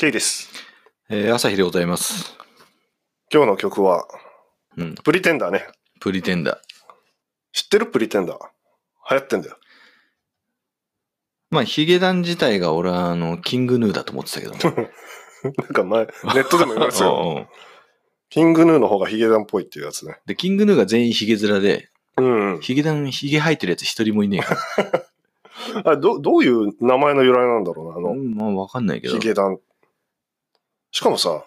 ケイです。えー、朝日でございます。今日の曲は、うん。プリテンダーね。プリテンダー。知ってるプリテンダー？流行ってんだよ。まあ、ヒゲダン自体が俺はあの、キングヌーだと思ってたけどね。なんか前、ネットでも言われてた うよ。キングヌーの方がヒゲダンっぽいっていうやつね。で、キングヌーが全員ヒゲ面で、うんうん。ヒゲダン、ヒゲ生えてるやつ一人もいねえから。あれ、ど、どういう名前の由来なんだろうな、あの、うん、まあ、わかんないけどヒ。ゲダン。しかもさ、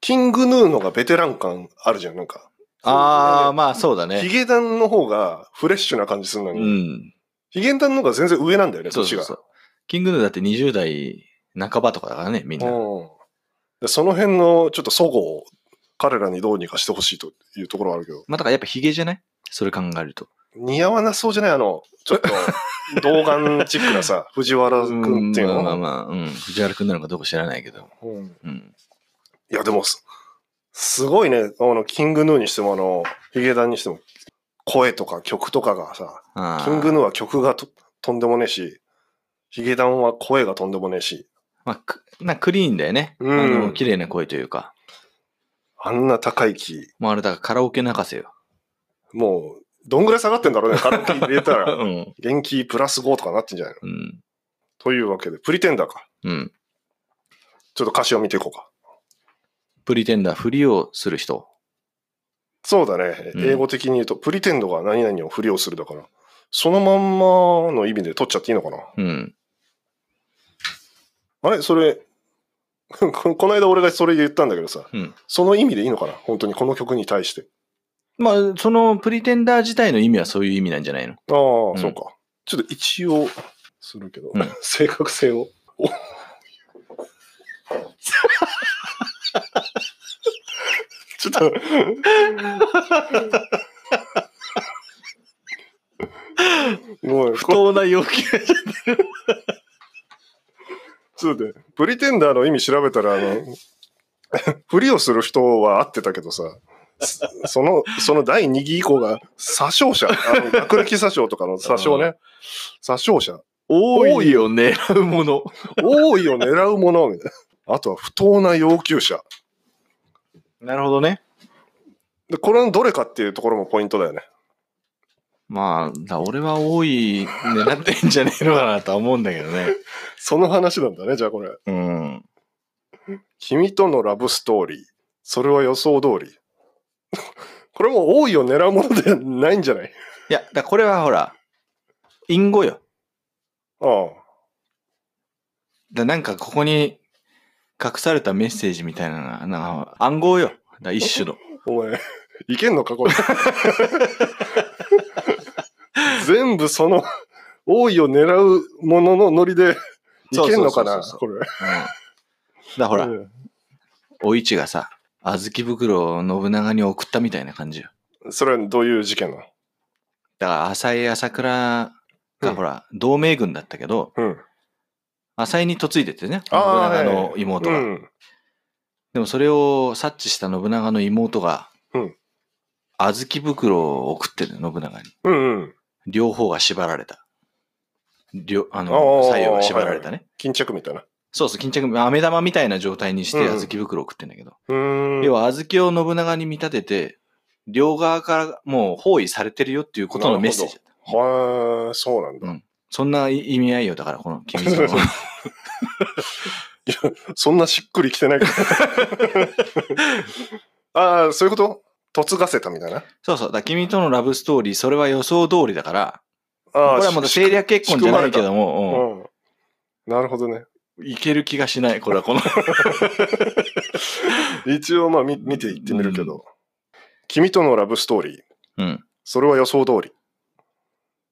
キングヌーのがベテラン感あるじゃん、なんか。ああ、まあそうだね。ヒゲダンの方がフレッシュな感じするのうに、ん。ヒゲダンの方が全然上なんだよね、年が。そうそうそう。キングヌーだって20代半ばとかだからね、みんな。うんでその辺のちょっと齟齬を彼らにどうにかしてほしいというところはあるけど、まあ、だからやっぱヒゲじゃない？それ考えると。似合わなそうじゃない？あの、ちょっと、童顔チックなさ、藤原くんっていうの？うんまあまあまあ、うん。藤原くんなのかどうか知らないけど。うんうん。いや、でもす、すごいね、あの、キングヌーにしても、あの、ヒゲダンにしても、声とか曲とかがさ、キングヌーは曲がととんでもねえし、ヒゲダンは声がとんでもねえし、まあ、くなクリーンだよね。うんあの、綺麗な声というか。あんな高いキもうあれだからカラオケ泣かせよ。ー、もう、どんぐらい下がってんだろうね、カラオケ入れたうら、ん。元気プラス5とかなってんじゃないの？うん。というわけで、プリテンダーか。うん。ちょっと歌詞を見ていこうか。プリテンダー、ふりをする人。そうだね。うん英語的に言うと、プリテンドが何々を振りをするだから、そのまんまの意味で取っちゃっていいのかな？うん。あれ？それ、ここの間俺がそれ言ったんだけどさ、うん。その意味でいいのかな？本当にこの曲に対して。まあ、そのプリテンダー自体の意味はそういう意味なんじゃないの？ああ、うん。そうか。ちょっと一応、するけど、うん。正確性を。お。ちょっと、もう、不当な要求。そうで、プリテンダーの意味調べたら、あの、ふりをする人は合ってたけどさ、そ その、その第2義以降が、詐称者、あの 学歴詐称とかの詐称ね。詐称者。多いよ、狙うもの。多いを狙うもの、みたいな。あとは不当な要求者。なるほどね。で、これのどれかっていうところもポイントだよね。まあ、だ俺は多い狙ってんじゃねえのかなとは思うんだけどね。その話なんだね、じゃあこれ。うん。君とのラブストーリー。それは予想通り。これも多いを狙うものではないんじゃない？いや、だこれはほら、隠語よ。ああ。だなんかここに隠されたメッセージみたいなのが、なんか暗号よ。だ一種の。お前、いけんのか、これ？全部その、多いを狙うもののノリで、いけんのかな、これ。うん。だほら、うんお市がさ、小豆袋を信長に送ったみたいな感じよ。それはどういう事件なの？だから浅井朝倉うんがほら、同盟軍だったけど、うん。浅井に嫁いでてね、信長のはい妹が。うん。でもそれを察知した信長の妹が、うん小豆袋を送ってるの、信長に。うんうん。両方が縛られた。両、ああの、あ左右が縛られたね。巾着みたいな。そうそう、巾着、飴玉みたいな状態にしてうん小豆袋を送ってんだけど。うーん。要は小豆を信長に見立てて、両側からもう包囲されてるよっていうことのメッセージだった。はあ、そうなんだ。うんそんな意味合いよ、だからこの 君との。そんなしっくりきてないけど。ああ、そういうこと？嫁がせたみたいな？そうそう、だから君とのラブストーリー、それは予想通りだから、ああこれはもう政略結婚じゃないけども、うん。なるほどね。うん、いける気がしない、これはこの。一応まあ見見ていってみるけど、君とのラブストーリー、うん。それは予想通り。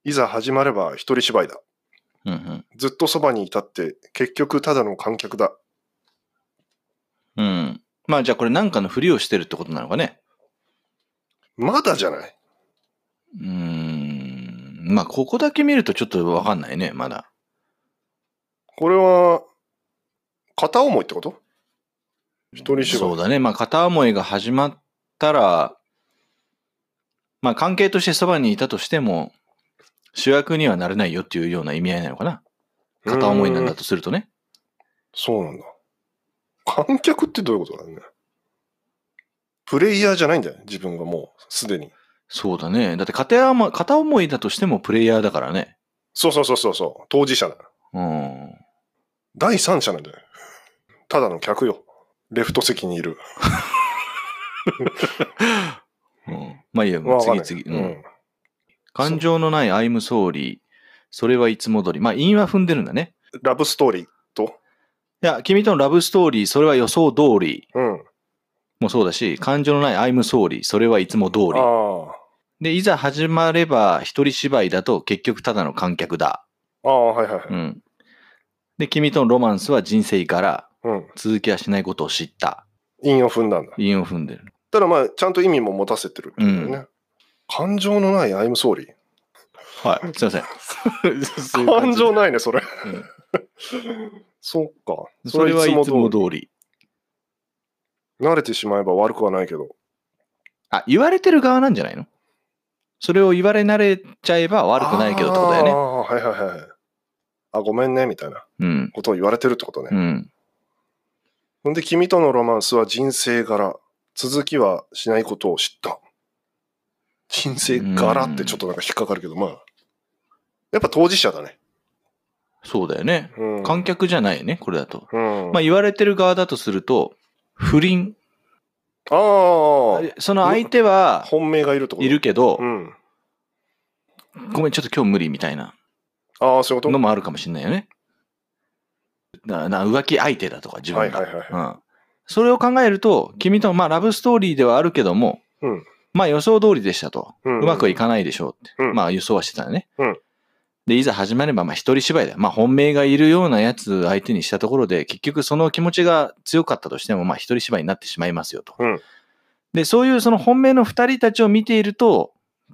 いざ始まれば一人芝居だ。うんうん。ずっとそばにいたって結局ただの観客だ。うん。まあじゃあこれなんかのふりをしてるってことなのかね。まだじゃない？うーん。まあここだけ見るとちょっとわかんないね、まだ。これは、片思いってこと？一人芝居。そうだね。まあ片思いが始まったら、まあ関係としてそばにいたとしても、主役にはなれないよっていうような意味合いなのかな。片思いなんだとするとね。そうなんだ。観客ってどういうことだよね。プレイヤーじゃないんだよね、自分がもうすでに。そうだね。だって片思い片思いだとしてもプレイヤーだからね。そうそうそうそうそう、当事者だ。うん。第三者なんだよ。ただの客よ。レフト席にいる。うん、まあいいよ、わかん次々。うん。感情のない I'm sorry。それはいつも通り。まあ、韻は踏んでるんだね。ラブストーリーと、いや、君とのラブストーリー、それは予想通りうん。もそうだし、感情のない I'm sorry。それはいつも通り。あで、いざ始まれば一人芝居だと結局ただの観客だ。あ、ああ、はいはいはい。うん。で、君とのロマンスは人生柄。うん。続きはしないことを知った。韻を踏んだんだ。韻を踏んでる。ただまあ、ちゃんと意味も持たせてるって。う感情のない I'm sorry。はい。すいません。感情ないね、それ。うん そっか。それはいつも通。り。慣れてしまえば悪くはないけど。あ、言われてる側なんじゃないの？それを言われ慣れちゃえば悪くないけどってことだよね。ああ、はいはいはい。あ、ごめんね、みたいなうん。ことを言われてるってことね。うん。ほんで、君とのロマンスは人生柄。続きはしないことを知った。人生柄ってちょっとなんか引っかかるけど、まあ。やっぱ当事者だね。そうだよね。うん。観客じゃないよね、これだと。うん。まあ言われてる側だとすると、不倫。ああ、その相手は本命がいると？いるけどう、ん。ごめん、ちょっと今日無理みたいなああ、そういうこと？のもあるかもしれないよね。なな浮気相手だとか、自分が。はいはいはいうん。それを考えると、君と、まあラブストーリーではあるけども、うんまあ予想通りでしたと。うんうまくはいかないでしょうって。うんまあ予想はしてたよね。うんで、いざ始まれば、まあ一人芝居だよ。まあ本命がいるようなやつ相手にしたところで、結局その気持ちが強かったとしても、まあ一人芝居になってしまいますよと。うんで、そういうその本命の二人たちを見ていると、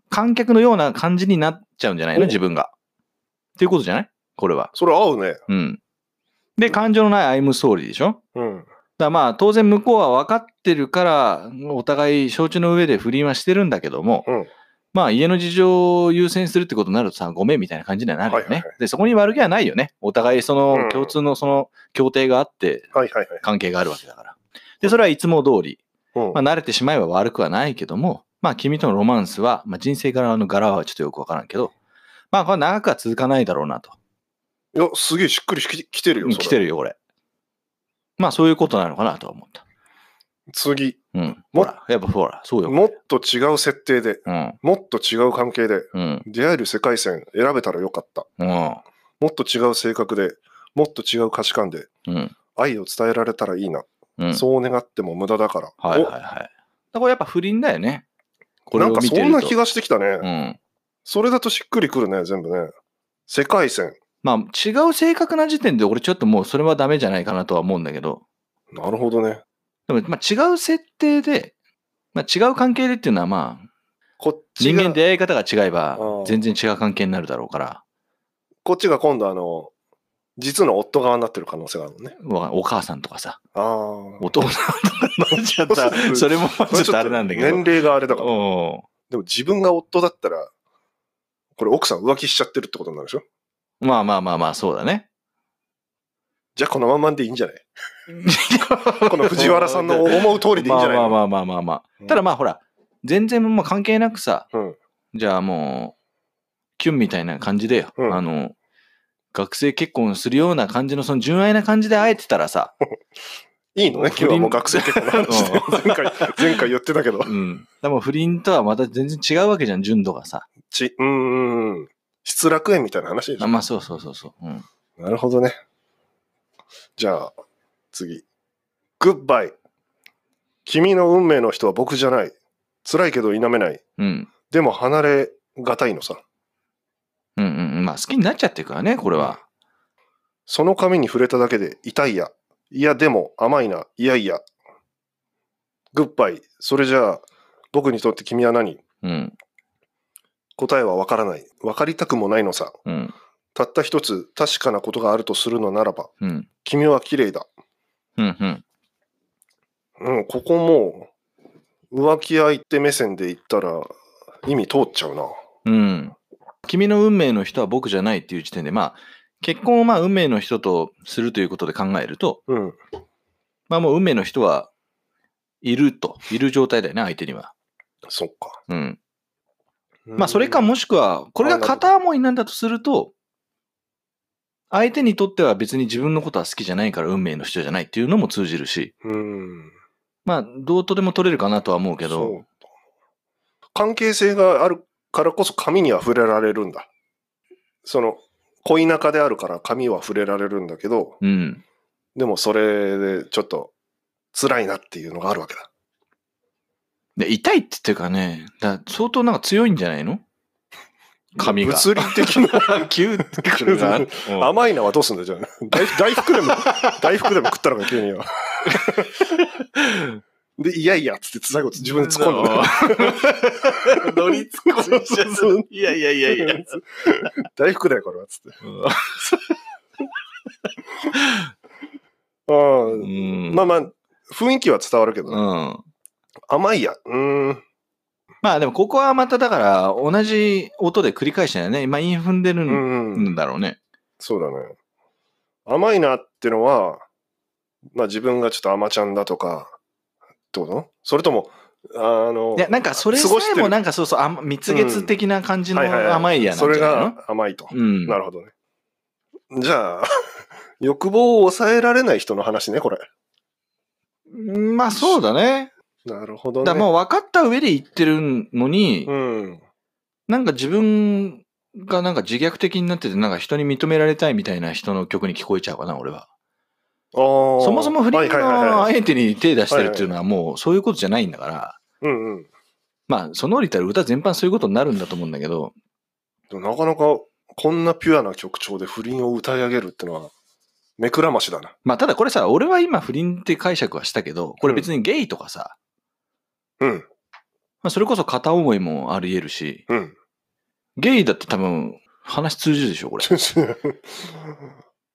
観客のような感じになっちゃうんじゃないの？お自分が。っていうことじゃない？これは。それ合うね。うん。で、感情のない I'm sorry でしょ？だかうん。らまあ当然向こうは分かってるから、お互い承知の上で不倫はしてるんだけども、うんまあ家の事情を優先するってことになるとさ、ごめんみたいな感じにはなるよね。はいはいはいで、そこに悪気はないよね。お互いそうんの共通のその協定があってはいはいはい。関係があるわけだから。で、それはいつも通り。うんまあ慣れてしまえば悪くはないけども、まあ君とのロマンスは、まあ人生柄の柄はちょっとよくわからんけど、まあこれ長くは続かないだろうなと。いや、すげえしっくりききてるよ。来てるよ、これ。まあそういうことなのかなとは思った。次、うん。もほら、やっぱほら、そうよ。もっと違う設定で、うん。もっと違う関係で、うん。出会える世界線選べたらよかった。うん。もっと違う性格で、もっと違う価値観で、うん。愛を伝えられたらいいな。うん。そう願っても無駄だから。はいはいはい。だからこれやっぱ不倫だよね。これなんかを見てると。そんな気がしてきたね。うん。それだとしっくりくるね、全部ね。世界線。まあ違う性格な時点で俺ちょっともうそれはダメじゃないかなとは思うんだけど。なるほどね。でもまあ違う設定で、まあ違う関係でっていうのはまあこっちが、人間出会い方が違えばうん全然違う関係になるだろうから。こっちが今度あの、実の夫側になってる可能性があるのね。わお母さんとかさ、ああ。お父さんとかなっちゃったら、それもちょっとあれなんだけど。年齢があれだから。おでも自分が夫だったら、これ奥さん浮気しちゃってるってことになるでしょ？まあまあまあまあ、そうだね。じゃあこのままでいいんじゃない？この藤原さんの思う通りでいいんじゃないの？まあまあまあまあまあまあ。うんただまあほら、全然まあ関係なくさ、うんじゃあもう、キュンみたいな感じでよ。うんあの、学生結婚するような感じのその純愛な感じで会えてたらさ、いいのね？今日はもう学生結婚の話で。前回、前回言ってたけど。うん。でも不倫とはまた全然違うわけじゃん、純度がさ。ち、うーん。失楽園みたいな話でしょ？あまあそうそうそうそう。うん。なるほどね。じゃあ、次。グッバイ。君の運命の人は僕じゃない。辛いけど否めない。うん。でも離れがたいのさ。うんうんうん。まあ好きになっちゃってるからね、これは。その髪に触れただけで痛いや。いや、でも甘いな。いやいや。グッバイ。それじゃあ、僕にとって君は何？うん。答えはわからない。わかりたくもないのさ。うん。たった一つ確かなことがあるとするのならば、うん。君は綺麗だ。うん。うん。うん、ここもう、浮気相手目線で言ったら、意味通っちゃうな。うん。君の運命の人は僕じゃないっていう時点で、まあ、結婚をまあ運命の人とするということで考えると、うん。まあもう運命の人はいると。いる状態だよね、相手には。そっか。うん。まあそれかもしくは、これが片思いなんだとすると、相手にとっては別に自分のことは好きじゃないから運命の人じゃないっていうのも通じるし、うん。まあどうとでも取れるかなとは思うけど、関係性があるからこそ紙には触れられるんだ。その、恋仲であるから紙は触れられるんだけど、うん。でもそれでちょっと辛いなっていうのがあるわけだ。で痛いって言ってるからね、だ相当なんか強いんじゃないの？髪が。物理的な。キューってくるな。うん甘いのはどうすんだよ、じゃあ。大大福でも、大福でも食ったのか、急には。で、いやいや、つって最後自分で突っ込んだ。乗り突っ込んじゃう。いやいやいやいや。大福だよ、これは、つって。あうあん。まあまあ、雰囲気は伝わるけど、うん。甘いや。うーん。まあでもここはまただから同じ音で繰り返してんだよね。今韻踏んでるうんうん。んだろうね。そうだね。甘いなってのは、まあ自分がちょっと甘ちゃんだとか、ってことそれとも、あの、いや、なんかそれさえもなんかそうそう、あ蜜月的な感じのはいはいはい甘いやなんじそれが甘いと。うん。なるほどね。じゃあ、欲望を抑えられない人の話ね、これ。まあそうだね。なるほどね。だからもう分かった上で言ってるのに、うん。なんか自分がなんか自虐的になってて、なんか人に認められたいみたいな人の曲に聞こえちゃうかな、俺は。そそもそも不倫はいはいはいのはい相手に手出してるっていうのはもうそういうことじゃないんだから、うんうん。まあその折りたら歌全般そういうことになるんだと思うんだけど、でもなかなかこんなピュアな曲調で不倫を歌い上げるってのは、目くらましだな。まあただこれさ、俺は今不倫って解釈はしたけど、これ別にゲイとかさ、うん。まあそれこそ片思いもあり得るし、うん。ゲイだって多分話通じるでしょ、これ。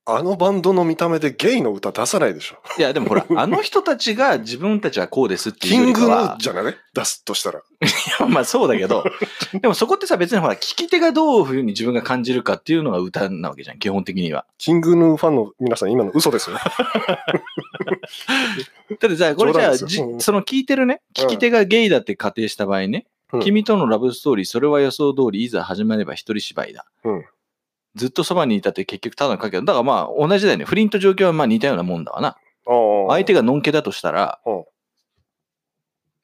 あのバンドの見た目でゲイの歌出さないでしょ。いやでもほら、あの人たちが自分たちはこうですっていうキングよりかはの、じゃない出すとしたら。いやまあそうだけど、でもそこってさ別にほら、聞き手がどういうふうに自分が感じるかっていうのが歌なわけじゃん、基本的には。キングヌーファンの皆さん今の嘘ですよ。だってじゃあ、これじゃあ、じ冗談ですようんその聞いてるね、聞き手がゲイだって仮定した場合ね、うん君とのラブストーリー、それは予想通り、いざ始まれば一人芝居だ。うんずっとそばにいたって結局ただのかけだからまあ同じだよね。不倫と状況はまあ似たようなもんだわな。相手が。がのんけだとしたらうん、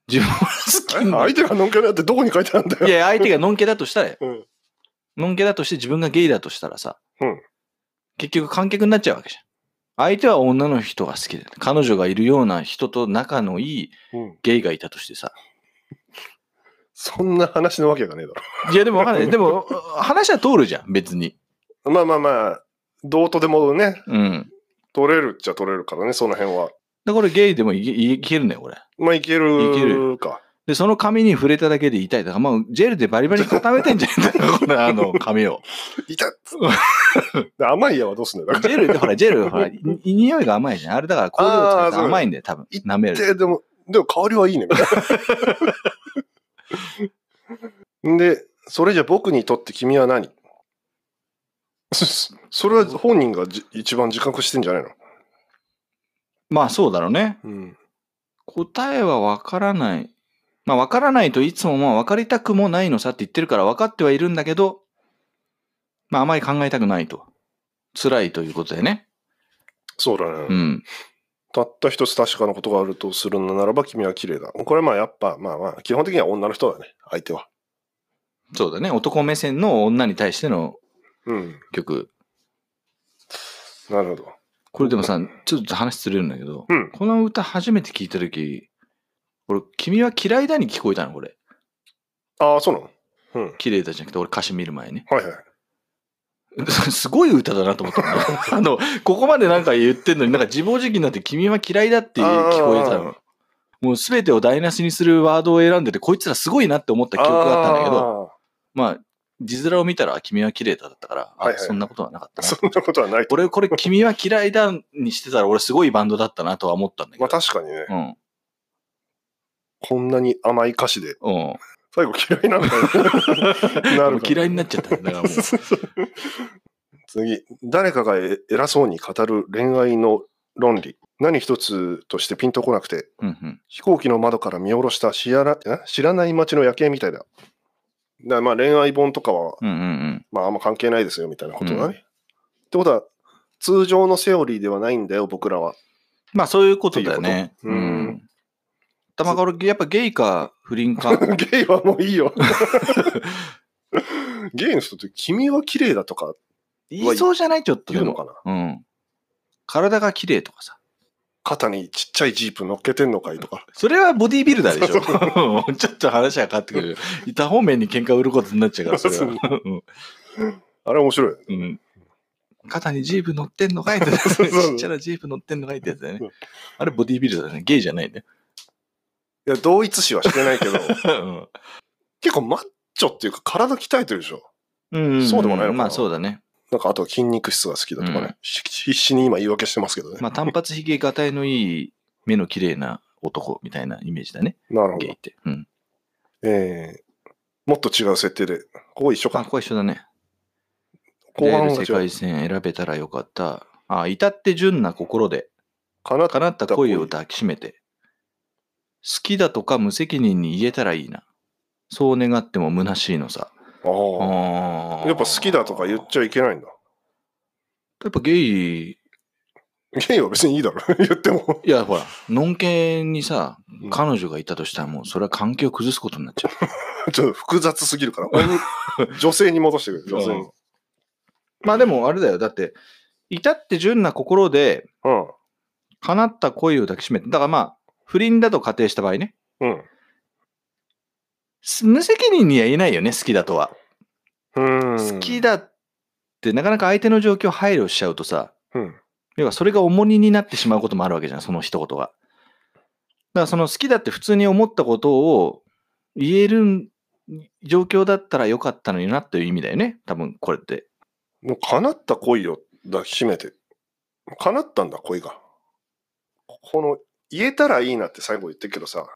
自分は好き相手がのんけだってどこに書いてあるんだよ。いや、相手がのんけだとしたら、うんのんけだとして自分がゲイだとしたらさ、うん結局観客になっちゃうわけじゃん。相手は女の人が好きで、彼女がいるような人と仲のいいうんゲイがいたとしてさ。そんな話のわけがねえだいや、でもわかんない。でも、話は通るじゃん、別に。ろ。まあまあまあ、どうとでもね、うん。取れるっちゃ取れるからね、その辺は。だからゲイでもいけいけるね、これ。まあいけいけるるか。で、その髪に触れただけで痛い。だから、まあ、ジェルでバリバリ固めてんじゃないかな、これ、あの、髪を。いたっで甘いやはどうすんだよ。ジェルで、ほら、ジェル、ほら、い匂いが甘いじゃん。あれだから、香料を使って甘いんだよ、多分。舐める。で、でも、でも香りはいいね、みたいな。で、それじゃ僕にとって君は何？そ それは本人がじ一番自覚してんじゃないの？まあ、そうだろうね。うん。答えはわからない。まあ、わからないといつもまあ分かりたくもないのさって言ってるから分かってはいるんだけど、まあ、あまり考えたくないと。辛いということでね。そうだね。うん。たった一つ確かなことがあるとするのならば君は綺麗だ。これはまあやっぱ、まあまあ、基本的には女の人だね、相手は。そうだね。男目線の女に対してのうん。曲。なるほど。これでもさ、ちょっと話ずれるんだけど、うんこの歌初めて聞いたとき、俺、君は嫌いだに聞こえたの、これ。ああ、そうなの？うん。綺麗だじゃなくて、俺歌詞見る前に。はいはい。すごい歌だなと思ったのね あの、ここまでなんか言ってんのに、なんか自暴自棄になって君は嫌いだって聞こえたあの。もう全てを台無しにするワードを選んでて、こいつらすごいなって思った記憶があったんだけど、まあ、字面を見たら君は綺麗だったから、あはいはいそんなことはなかったな。そんなことはないと。俺、これ君は嫌いだにしてたら、俺すごいバンドだったなとは思ったんだけまあど。確かにね、うん。こんなに甘い歌詞で、うん。最後嫌いなんだよ。なる嫌いになっちゃったね。だからもう。次、誰かがえ偉そうに語る恋愛の論理。何一つとしてピンとこなくて、うんうん。飛行機の窓から見下ろした知らな知らない街の夜景みたいだ。だまあ恋愛本とかは、うんうんうん。まああんま関係ないですよみたいなことだね。ってことは、通常のセオリーではないんだよ、僕らは。まあそういうことだよね。うん玉川俺やっぱゲイか不倫か。ゲイはもういいよ。ゲイの人って、君は綺麗だとか言いそうじゃない？ちょっと。言うのかな？うん。体が綺麗とかさ。肩にちっちゃいジープ乗っけてんのかいとか。それはボディービルダーでしょ。ちょっと話が変わってくる。他方面に喧嘩売ることになっちゃうから、それは。あれ面白い。うんうん肩にジープ乗ってんのかいって。ちっちゃなジープ乗ってんのかいってやつだよねうん。あれボディービルダーだね。ゲイじゃないね。いや、同一視はしてないけど、うん結構マッチョっていうか体鍛えてるでしょ。うんそうでもないのかなまあそうだね。なんかあとは筋肉質が好きだとかね。うんし必死に今言い訳してますけどね。まあ単発ひげがたいのいい目の綺麗な男みたいなイメージだね。なるほどっ。て。うん。えー、もっと違う設定で、ここ一緒まあ、か。ここは一緒だね。後半世界線選べたらよかった。あ、至って純な心で、かな叶った恋を抱きしめて。好きだとか無責任に言えたらいいな。そう願っても虚しいのさ。ああ。やっぱ好きだとか言っちゃいけないんだ。やっぱゲイ、ゲイは別にいいだろ。言っても。いやほら、のんけにさうん、彼女がいたとしたらもうそれは関係を崩すことになっちゃう。ちょっと複雑すぎるから。女性に戻してくれ。女性に。まあでもあれだよ。だって、至って純な心でうん。叶った恋を抱きしめて。だからまあ、不倫だと仮定した場合ね。うん。す無責任には言えないよね、好きだとは。うん。好きだってなかなか相手の状況配慮しちゃうとさ、うん。要はそれが重荷になってしまうこともあるわけじゃん、その一言が。だからその好きだって普通に思ったことを言える状況だったらよかったのになっていう意味だよね、多分これって。もう叶った恋を抱きしめて。叶ったんだ、恋が。この、言えたらいいなって最後言ってるけどさ、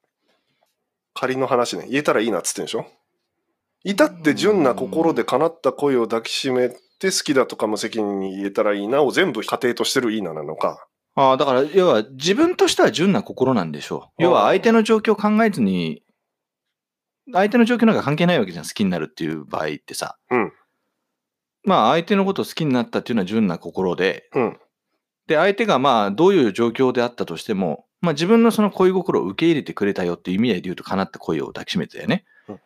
仮の話ね、言えたらいいなっつってんでしょ？至って純な心で叶った恋を抱きしめて好きだとか無責任に言えたらいいなを全部仮定としてるいいななのか。ああ、だから要は自分としては純な心なんでしょう。要は相手の状況を考えずに、相手の状況なんか関係ないわけじゃん、好きになるっていう場合ってさ。うんまあ相手のことを好きになったっていうのは純な心で、うん。で、相手がまあどういう状況であったとしても、まあ自分のその恋心を受け入れてくれたよっていう意味で言うと叶った恋を抱きしめてたよね。うん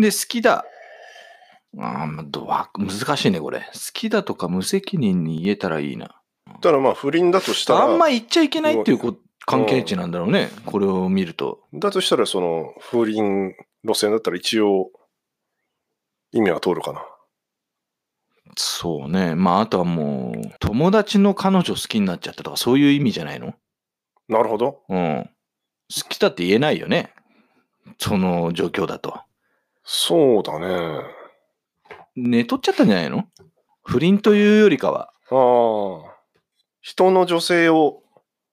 で、好きだ。あーまあどわ難しいね、これ。好きだとか無責任に言えたらいいな。ただまあ不倫だとしたら、あんま言っちゃいけないっていうこ関係値なんだろうね。これを見ると。だとしたらその不倫路線だったら一応意味は通るかな。そうね。まああとはもう、友達の彼女好きになっちゃったとかそういう意味じゃないの？なるほど。うん。好きだって言えないよね。その状況だと。そうだね。寝取っちゃったんじゃないの？不倫というよりかは。ああ。人の女性を、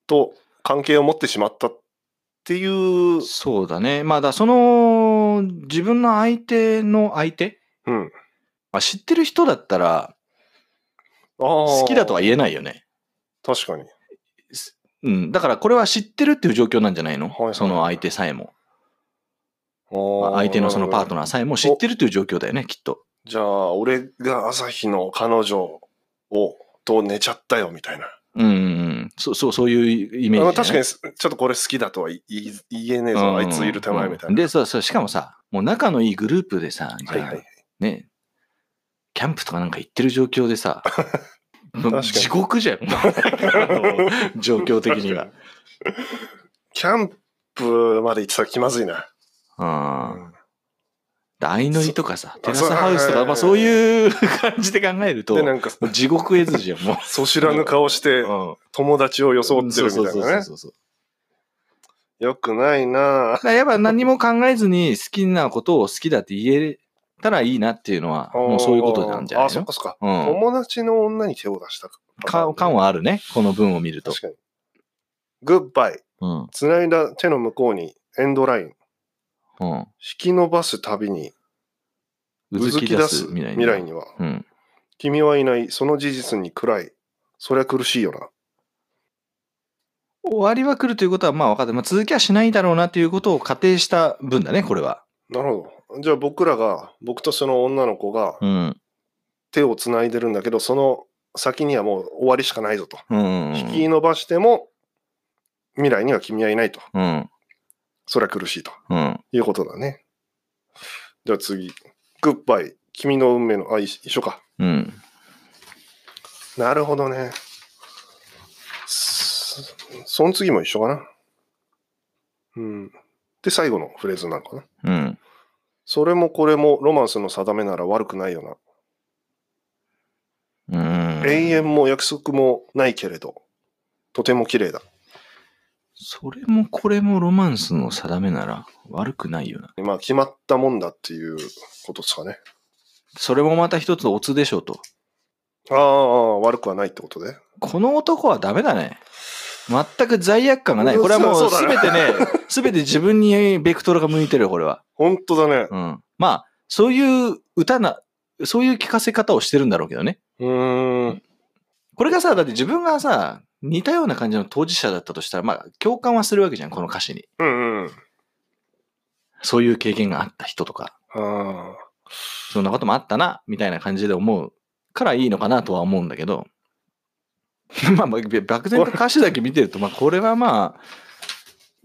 と関係を持ってしまったっていう、そうだね。まあだ、その、自分の相手の相手、うん。まあ、知ってる人だったら、好好きだとは言えないよね。確かに。うん。だからこれは知ってるっていう状況なんじゃないの、はいはいその相手さえも。相手のそのパートナー。さえも知ってるという状況だよね、きっと。じゃあ、俺が朝日の彼女を、と寝ちゃったよ、みたいな。うんうんうん。そう、そう、そういうイメージ、ね。あ確かに、ちょっとこれ好きだとは言えねえぞ、あいついる手前みたいな。で、そうそう、しかもさ、もう仲のいいグループでさ、じゃあ、はいはい。ね、キャンプとかなんか行ってる状況でさ、地獄じゃん。状況的には。キャンプまで行ってたら気まずいな。うん。相乗りとかさ、そテラスハウスとか、まあそういう感じで考えると、地獄絵図じゃん、もそ知らぬ顔して。友達を装ってるみたいなね。そうそうそう。よくないなやっぱ何も考えずに好きなことを好きだって言えたらいいなっていうのは、もうそういうことなんじゃないあ、そっのかそっか。うん。友達の女に手を出したか。か感はあるね、この文を見ると。確かに。グッバイ。うん。つないだ手の向こうにエンドライン。うん。引き伸ばすたびにううずき出す。未来には。うん。君はいない、その事実に暗い。そりゃ苦しいよな。終わりは来るということはまあ分かって、まあ、続きはしないだろうなということを仮定した分だね、これは。なるほど。じゃあ僕らが、僕とその女の子がうん。手をつないでるんだけど、その先にはもう終わりしかないぞと。うん。引き伸ばしても、未来には君はいないと。うん。それは苦しいとうん。いうことだね。じゃあ次。グッバイ。君の運命の、あ、一一緒か。うん。なるほどね。そその次も一緒かな。うん。で、最後のフレーズなのかな。うん。それもこれもロマンスの定めなら悪くないよな。うん。永遠も約束もないけれど、とても綺麗だ。それもこれもロマンスの定めなら悪くないよな。まあ決まったもんだっていうことですかね。それもまた一つオツでしょうと。ああ、悪くはないってことで。この男はダメだね。全く罪悪感がない。うんこれはもうすべてね、すべて自分にベクトルが向いてるよ、これは。本当だね。うん。まあ、そういう歌な、そういう聞かせ方をしてるんだろうけどね。うーん。これがさ、だって自分がさ、似たような感じの当事者だったとしたら、まあ、共感はするわけじゃん、この歌詞に。うんうん。そういう経験があった人とか、あそんなこともあったな、みたいな感じで思うからいいのかなとは思うんだけど、まあ、まあ漠然と歌詞だけ見てると、まあ、これはま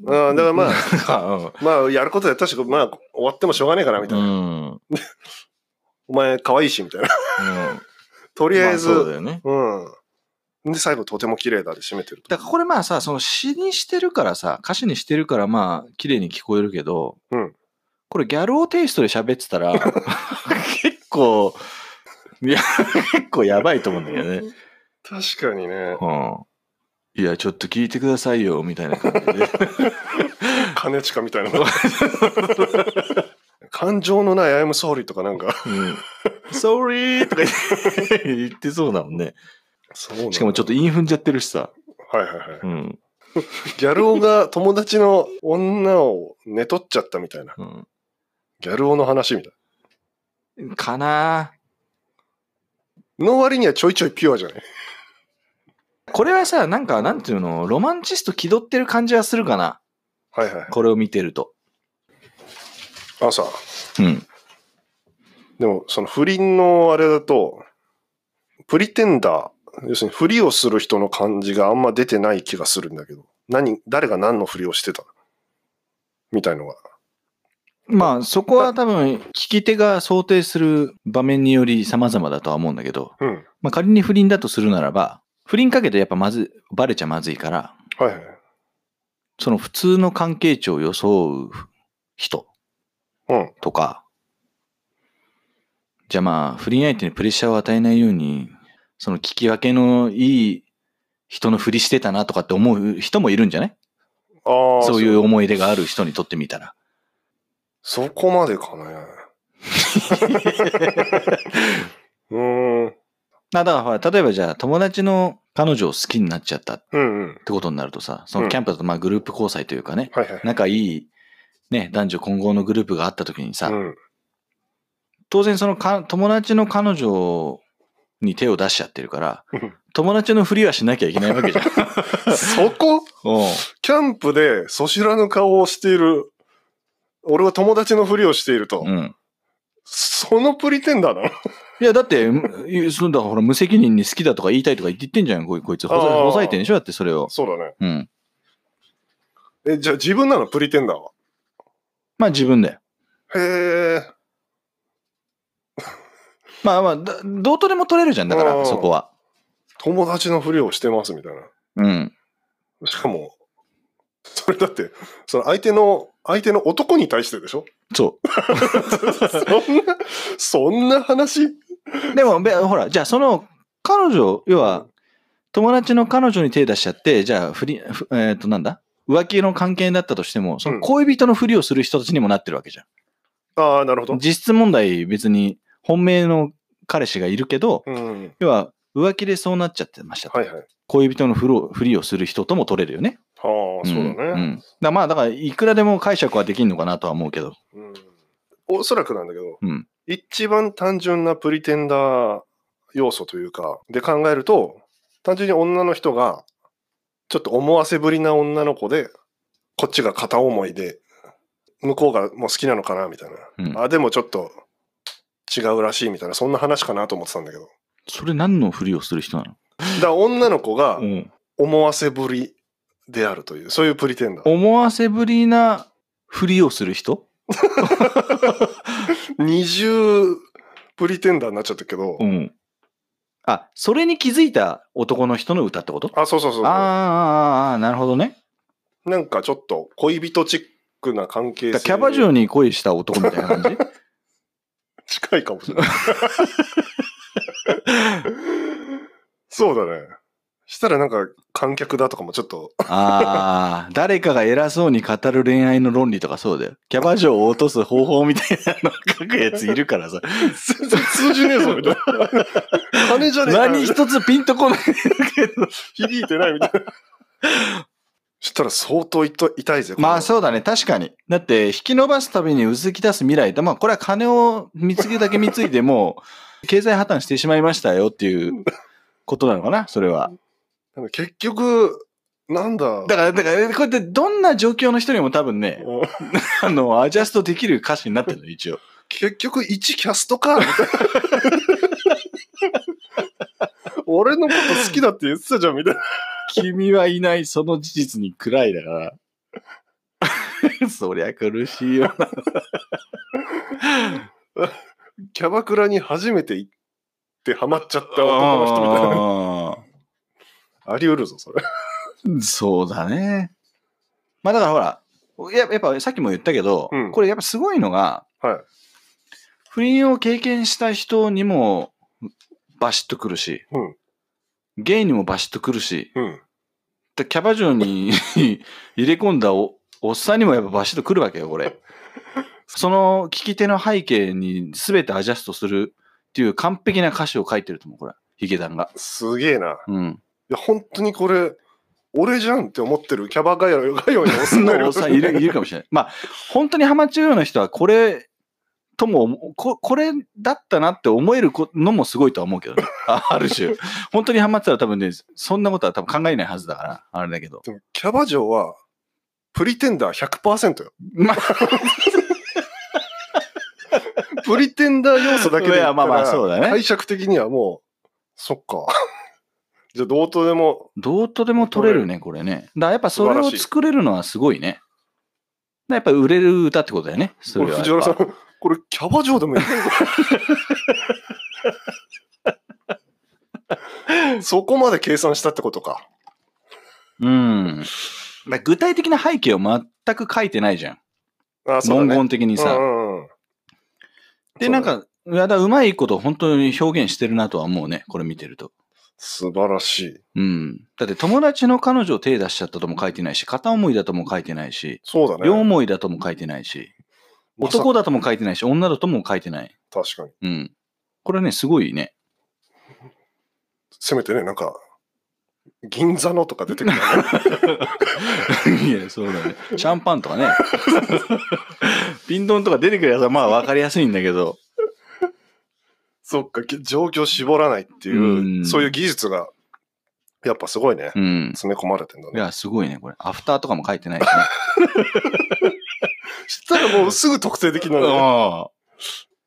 あ。ああ、だからまあ、あ、まあ、やることやったし、まあ、終わってもしょうがねえかな、みたうん。いな。うん。お前、可愛いし、みたいな。うんとりあえず、まあそうだよね。うん。で、最後、とても綺麗だで締めてると。だからこれまあさ、その詩にしてるからさ、歌詞にしてるからまあ、綺麗に聞こえるけど、うんこれギャル男テイストで喋ってたら、結構、いや、結構やばいと思うんだけどね。確かにね。うん。いや、ちょっと聞いてくださいよ、みたいな感じで。金近みたいな。感情のない I'm sorry とかなんか。うん。Sorry! とか言って言ってそうだもんね。そうしかもちょっと韻踏んじゃってるしさ。はいはいはい。うん。ギャル男が友達の女を寝取っちゃったみたいな。うん。ギャル男の話みたいかなな。の割にはちょいちょいピュアじゃないこれはさ、なんか、なんていうの、ロマンチスト気取ってる感じはするかな。はいはい。これを見てると。朝。うん。でも、その不倫のあれだと、プリテンダー、要するにふりをする人の感じがあんま出てない気がするんだけど、何、誰が何のふりをしてた？みたいのが。まあ、そこは多分、聞き手が想定する場面により様々だとは思うんだけど、うん。まあ仮に不倫だとするならば、不倫かけてやっぱまず、バレちゃまずいから、はいはい。その普通の関係値を装う人うん。とか、じゃあまあ、不倫相手にプレッシャーを与えないように、その聞き分けのいい人のふりしてたなとかって思う人もいるんじゃない？ああ、そういう思い出がある人にとってみたら。そこまでかね。うーん。あだからほら、例えばじゃあ友達の彼女を好きになっちゃったっうんうん。てことになるとさ、そのキャンプだとまあグループ交際というかね、はいはい。仲いいね、男女混合のグループがあった時にさ、うん。当然そのか友達の彼女に手を出しちゃってるからうん、友達のふりはしなきゃいけないわけじゃん。そこ？うんキャンプでそしらぬ顔をしている、俺は友達のふりをしていると。うん。そのプリテンダーなの？いや、だって、むそうだ、ほら、無責任に好きだとか言いたいとか言ってんじゃん、こいつ。ほざいてんでしょだって、それを。そうだね。うん。え、じゃあ自分なの？プリテンダーは？まあ自分だよ。へえ。まあまあ、だどうとでも取れるじゃん、だから、そこは。友達のふりをしてますみたいな。うん。しかも、それだって、その相手の、相手の男に対してでしょ？そそんな、そんな話？う。でも、べほら、じゃあその、彼女、要は、友達の彼女に手出しちゃって、じゃあ、不倫、ふえっ、と、なんだ？浮気の関係だったとしても、その恋人のふりをする人たちにもなってるわけじゃん。ああ、なるほど。実質問題、別に、本命の彼氏がいるけど、うん。要は、浮気でそうなっちゃってましたと。はいはい。恋人のふろふりをする人とも取れるよね。はあ、そうだね。んうん、だまあ、だから、いくらでも解釈はできるのかなとは思うけど。うんおそらくなんだけど、うん。一番単純なプリテンダー要素というか、で考えると、単純に女の人がちょっと思わせぶりな女の子で、こっちが片思いで、向こうがもう好きなのかなみたいな。うんあ、でもちょっと違うらしいみたいな、そんな話かなと思ってたんだけど。それ何のふりをする人なの？だから女の子がうん思わせぶりであるという、そういうプリテンダー。思わせぶりなふりをする人？二重プリテンダーになっちゃったけど、うん。あ、それに気づいた男の人の歌ってこと？あ、そうそうそう。あーあなるほどね。なんかちょっと恋人チックな関係性。キャバ嬢に恋した男みたいな感じ？近いかもしれない。そうだね。したらなんか観客だとかもちょっと、ああ、誰かが偉そうに語る恋愛の論理とかそうだよ。キャバ嬢を落とす方法みたいなの書くやついるからさ。全然通じねえぞみたいな。金じゃねえか何一つピンとこないけど。響いてないみたいな。したら相当痛い痛いぜ。まあそうだね、確かに。だって、引き伸ばすたびにうずき出す未来って、まあこれは金を見つけだけ見ついても、経済破綻してしまいましたよっていうことなのかな、それは。う。結局、なんだ。だから、だから、こうやってどんな状況の人にも多分ね、うん あの、アジャストできる歌詞になってるの、一応。結局、一キャストか。みたいな俺のこと好きだって言ってたじゃん、みたいな。君はいない、その事実に暗いだから。そりゃ苦しいよな。キャバクラに初めて行ってハマっちゃった男の人みたいな。ああり得るぞ、それ。ーそうだね。まあだからほら、ややっぱさっきも言ったけど、うんこれやっぱすごいのが、はい。不倫を経験した人にもバシッとくるし、うんゲイにもバシッとくるし、うん。でキャバ嬢に 入れ込んだおおっさんにもやっぱバシッとくるわけよ、これ。その聞き手の背景に全てアジャストするっていう完璧な歌詞を書いてると思う、これ。ヒゲダンが。すげえな。いうん。や、本当にこれ、俺じゃんって思ってるキャバガヤガヨにおっさんがいる いるいるかもしれない。まあ、本当にハマっちゃうような人は、これともここれだったなって思えるこのもすごいとは思うけどね。あ ある種。本当にハマってたら多分ね、そんなことは多分考えないはずだから、あれだけど。キャバ嬢は、プリテンダー100%よ。まあ、プリテンダー要素だけでまあまあそうだね解釈的にはもう、そっか。じゃあ、どうとでも、どうとでも取れるね、これね。だからやっぱそれを作れるのはすごいね。だやっぱ売れる歌ってことだよね。それは藤原さん、これキャバ嬢でもいいの そこまで計算したってことか。うん。具体的な背景を全く書いてないじゃん。あそうだね。文言的にさ。うんうんうんで、なんか、いやだうまいこと本当に表現してるなとは思うね。これ見てると。素晴らしい。うん。だって友達の彼女を手出しちゃったとも書いてないし、片思いだとも書いてないし、そうだね。両思いだとも書いてないし、男だとも書いてないし、女だとも書いてない。確かに。うん。これね、すごいね。せめてね、なんか、銀座のとか出てくるよね。いや、そうだね。シャンパンとかね。ピンドンとか出てくるやつはまあ分かりやすいんだけど。そっか、状況絞らないっていう、うんそういう技術が、やっぱすごいね。うん。詰め込まれてんだね。いや、すごいね、これ。アフターとかも書いてないし したらもうすぐ特定できるね。のよ。ああ。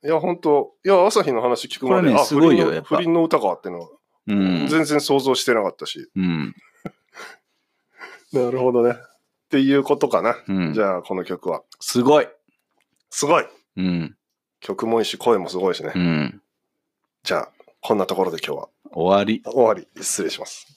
いや、本当いや、朝日の話聞くまで、ねすごいよやっぱ不倫の歌かっていうのは、うん。全然想像してなかったし。うん。なるほどね。っていうことかな。うんじゃあ、この曲は。すごい。すごいうん。曲もいいし、声もすごいしね。うん。じゃあ、こんなところで今日は終わり。終わり。失礼します。